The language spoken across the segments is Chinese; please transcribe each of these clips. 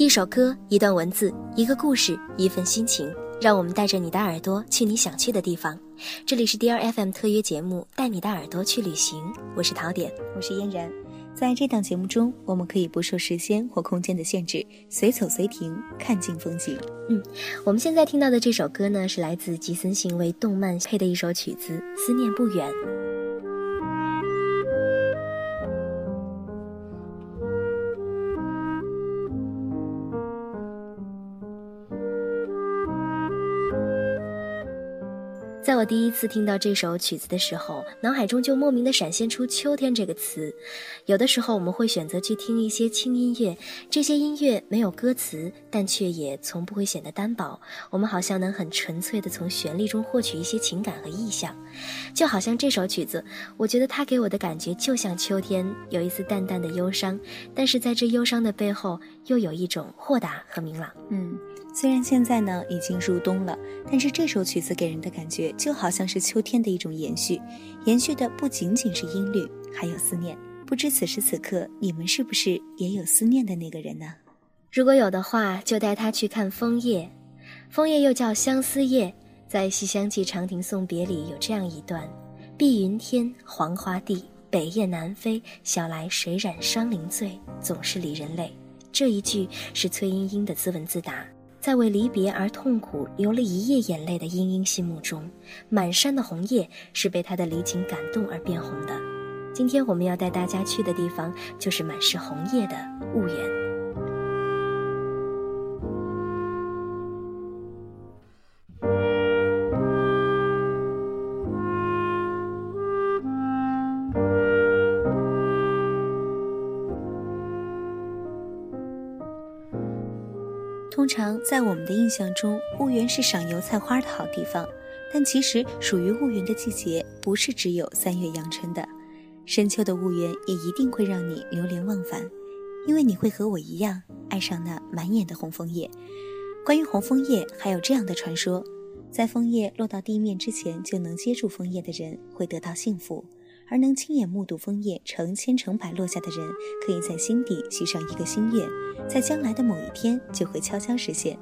一首歌，一段文字，一个故事，一份心情，让我们带着你的耳朵去你想去的地方。这里是 D R F M 特约节目《带你的耳朵去旅行》，我是陶典，我是嫣然。在这档节目中，我们可以不受时间或空间的限制，随走随停，看尽风景。嗯，我们现在听到的这首歌呢，是来自吉森行为动漫配的一首曲子《思念不远》。我第一次听到这首曲子的时候，脑海中就莫名的闪现出“秋天”这个词。有的时候我们会选择去听一些轻音乐，这些音乐没有歌词，但却也从不会显得单薄。我们好像能很纯粹的从旋律中获取一些情感和意象。就好像这首曲子，我觉得它给我的感觉就像秋天，有一丝淡淡的忧伤，但是在这忧伤的背后，又有一种豁达和明朗。嗯。虽然现在呢已经入冬了，但是这首曲子给人的感觉就好像是秋天的一种延续，延续的不仅仅是音律，还有思念。不知此时此刻你们是不是也有思念的那个人呢？如果有的话，就带他去看枫叶。枫叶又叫相思叶，在《西厢记·长亭送别》里有这样一段：碧云天，黄花地，北雁南飞，晓来谁染霜林醉，总是离人泪。这一句是崔莺莺的自问自答。在为离别而痛苦、流了一夜眼泪的莺莺心目中，满山的红叶是被她的离情感动而变红的。今天我们要带大家去的地方，就是满是红叶的婺源。在我们的印象中，婺源是赏油菜花的好地方，但其实属于婺源的季节不是只有三月阳春的，深秋的婺源也一定会让你流连忘返，因为你会和我一样爱上那满眼的红枫叶。关于红枫叶，还有这样的传说：在枫叶落到地面之前就能接住枫叶的人会得到幸福。而能亲眼目睹枫叶成千成百落下的人，可以在心底许上一个心愿，在将来的某一天就会悄悄实现。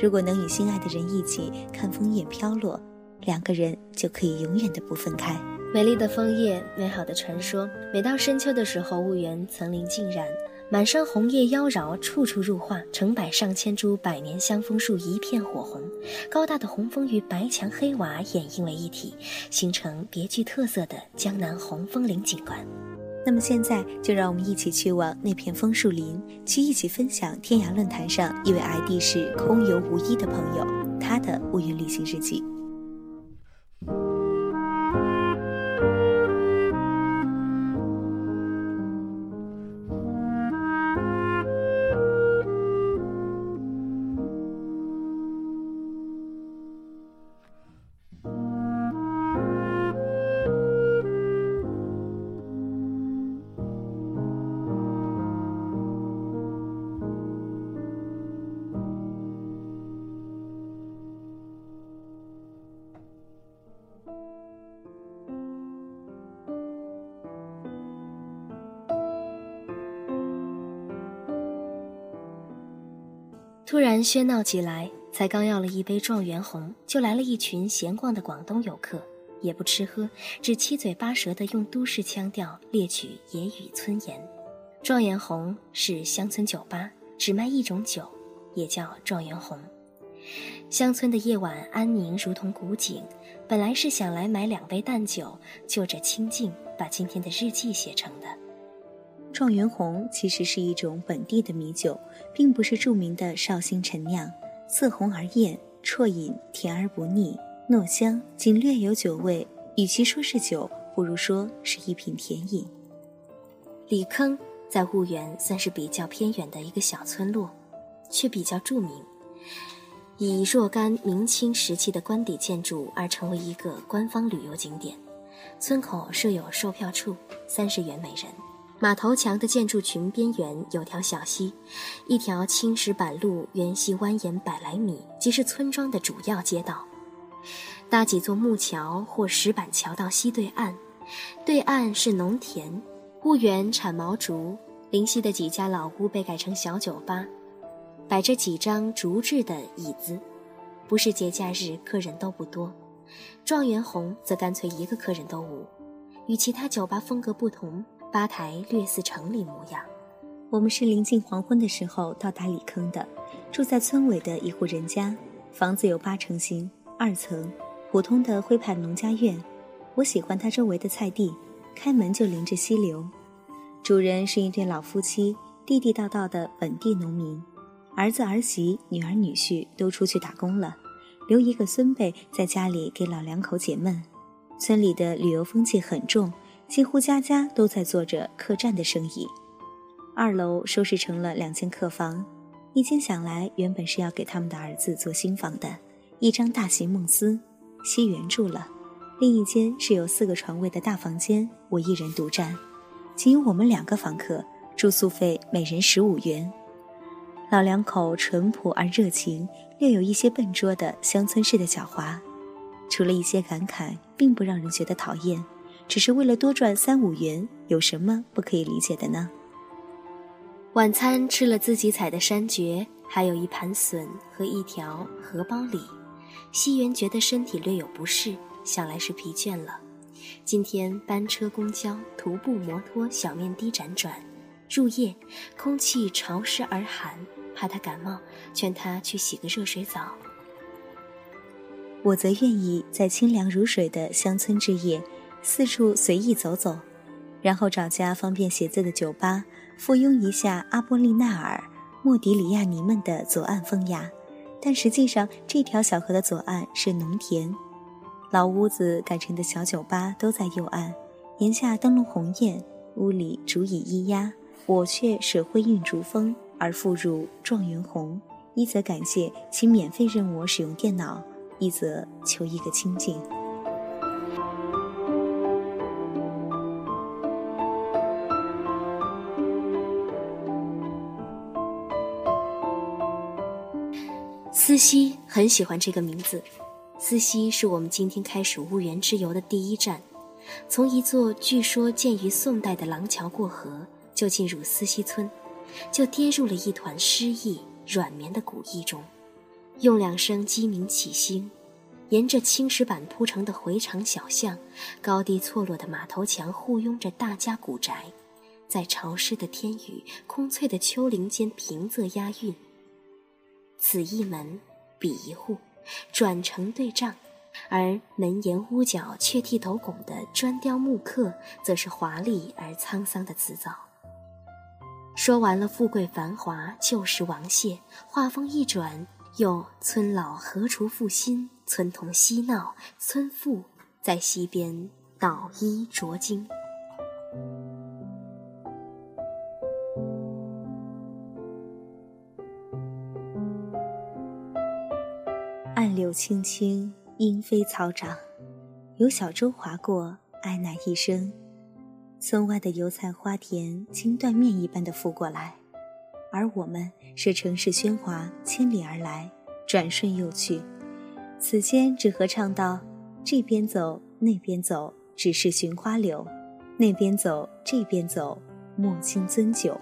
如果能与心爱的人一起看枫叶飘落，两个人就可以永远的不分开。美丽的枫叶，美好的传说。每到深秋的时候，婺源层林尽染。满山红叶妖娆，处处入画，成百上千株百年香枫树一片火红，高大的红枫与白墙黑瓦掩映为一体，形成别具特色的江南红枫林景观。那么现在就让我们一起去往那片枫树林，去一起分享天涯论坛上一位 ID 是空游无依的朋友他的乌云旅行日记。突然喧闹起来，才刚要了一杯状元红，就来了一群闲逛的广东游客，也不吃喝，只七嘴八舌的用都市腔调列举野语村言。状元红是乡村酒吧，只卖一种酒，也叫状元红。乡村的夜晚安宁，如同古井。本来是想来买两杯淡酒，就着清静，把今天的日记写成的。状元红其实是一种本地的米酒，并不是著名的绍兴陈酿。色红而艳，啜饮甜而不腻，糯香，仅略有酒味。与其说是酒，不如说是一品甜饮。李坑在婺源算是比较偏远的一个小村落，却比较著名，以若干明清时期的官邸建筑而成为一个官方旅游景点。村口设有售票处，三十元每人。马头墙的建筑群边缘有条小溪，一条青石板路沿溪蜿蜒百来米，即是村庄的主要街道。搭几座木桥或石板桥到溪对岸，对岸是农田。婺源产毛竹，临溪的几家老屋被改成小酒吧。摆着几张竹制的椅子，不是节假日，客人都不多。状元红则干脆一个客人都无，与其他酒吧风格不同，吧台略似城里模样。我们是临近黄昏的时候到达里坑的，住在村尾的一户人家，房子有八成新，二层，普通的徽派农家院。我喜欢它周围的菜地，开门就临着溪流。主人是一对老夫妻，地地道道的本地农民，儿子儿媳、女儿女婿都出去打工了，留一个孙辈在家里给老两口解闷。村里的旅游风气很重，几乎家家都在做着客栈的生意。二楼收拾成了两间客房，一间想来原本是要给他们的儿子做新房的，一张大席梦思，西园住了；另一间是有四个床位的大房间，我一人独占，仅有我们两个房客，住宿费每人十五元。老两口淳朴而热情，略有一些笨拙的乡村式的狡猾，除了一些感慨，并不让人觉得讨厌，只是为了多赚三五元，有什么不可以理解的呢？晚餐吃了自己采的山蕨，还有一盘笋和一条荷包鲤。西园觉得身体略有不适，想来是疲倦了。今天班车、公交、徒步、摩托，小面的辗转，入夜，空气潮湿而寒，怕他感冒，劝他去洗个热水澡。我则愿意在清凉如水的乡村之夜，四处随意走走，然后找家方便写字的酒吧。附庸一下阿波利纳尔、莫迪里亚尼们的左岸风雅，但实际上这条小河的左岸是农田，老屋子改成的小酒吧都在右岸。檐下灯笼红艳，屋里竹椅咿呀，我却舍灰韵竹风而复入状元红。一则感谢其免费任我使用电脑，一则求一个清静。思溪很喜欢这个名字，思溪是我们今天开始婺源之游的第一站。从一座据说建于宋代的廊桥过河，就进入思溪村，就跌入了一团诗意软绵的古意中。用两声鸡鸣起兴，沿着青石板铺成的回肠小巷，高低错落的马头墙护拥着大家古宅，在潮湿的天宇、空翠的丘陵间平仄押韵。此一门，彼一户，转成对仗，而门檐屋角却剃斗拱的砖雕木刻，则是华丽而沧桑的辞藻。说完了富贵繁华，旧时王谢，话锋一转，又村老何处复新？村童嬉闹，村妇在溪边捣衣濯巾。青青，莺飞草长，有小舟划过，哀乃一声。村外的油菜花田，经断面一般的拂过来，而我们是城市喧哗，千里而来，转瞬又去。此间只合唱道：这边走，那边走，只是寻花柳；那边走，这边走，莫轻樽酒。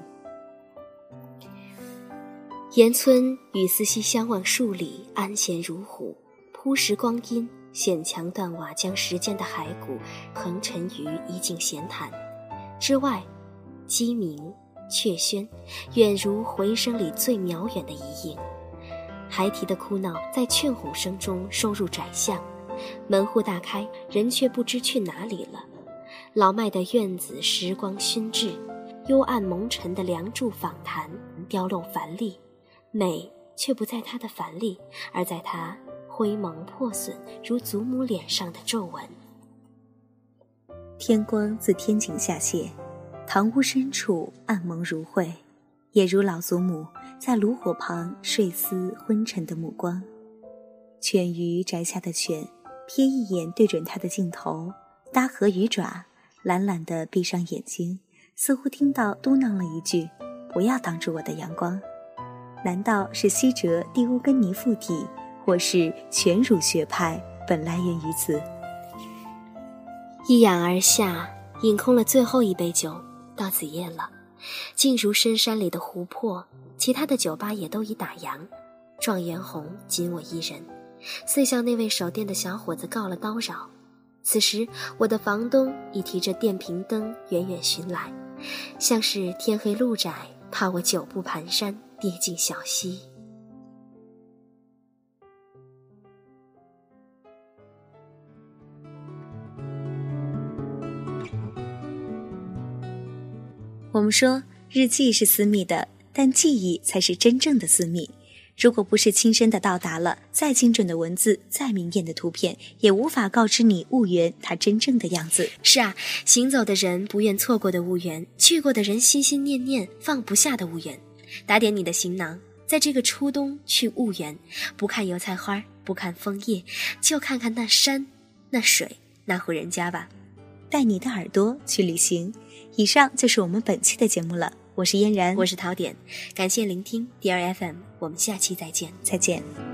岩村与思溪相望数里，安闲如虎。铺石光阴，险墙断瓦，将时间的骸骨横陈于一径闲谈。之外，鸡鸣雀喧，远如回声里最渺远的一影。孩提的哭闹在劝哄声中收入窄巷。门户大开，人却不知去哪里了。老迈的院子，时光熏制，幽暗蒙尘的梁柱访谈，雕镂繁丽。美却不在他的繁丽，而在他灰蒙破损如祖母脸上的皱纹。天光自天井下泻，堂屋深处暗蒙如晦，也如老祖母在炉火旁睡思昏沉的目光。犬鱼宅下的犬，瞥一眼对准他的镜头，搭合鱼爪，懒懒地闭上眼睛，似乎听到嘟囔了一句：“不要挡住我的阳光。”难道是西哲蒂乌根尼附体，或是全儒学派本来源于此？一仰而下，饮空了最后一杯酒，到子夜了。静如深山里的湖泊，其他的酒吧也都已打烊，状元红仅我一人，遂向那位守店的小伙子告了叨扰。此时，我的房东已提着电瓶灯远远寻来，像是天黑路窄，怕我久步蹒跚跌进小溪。我们说，日记是私密的，但记忆才是真正的私密。如果不是亲身的到达了，再精准的文字，再明艳的图片，也无法告知你婺源它真正的样子。是啊，行走的人不愿错过的婺源，去过的人心心念念放不下的婺源。打点你的行囊，在这个初冬去婺源，不看油菜花，不看枫叶，就看看那山、那水、那户人家吧。带你的耳朵去旅行。以上就是我们本期的节目了。我是嫣然，我是陶点，感谢聆听 D R F M，我们下期再见，再见。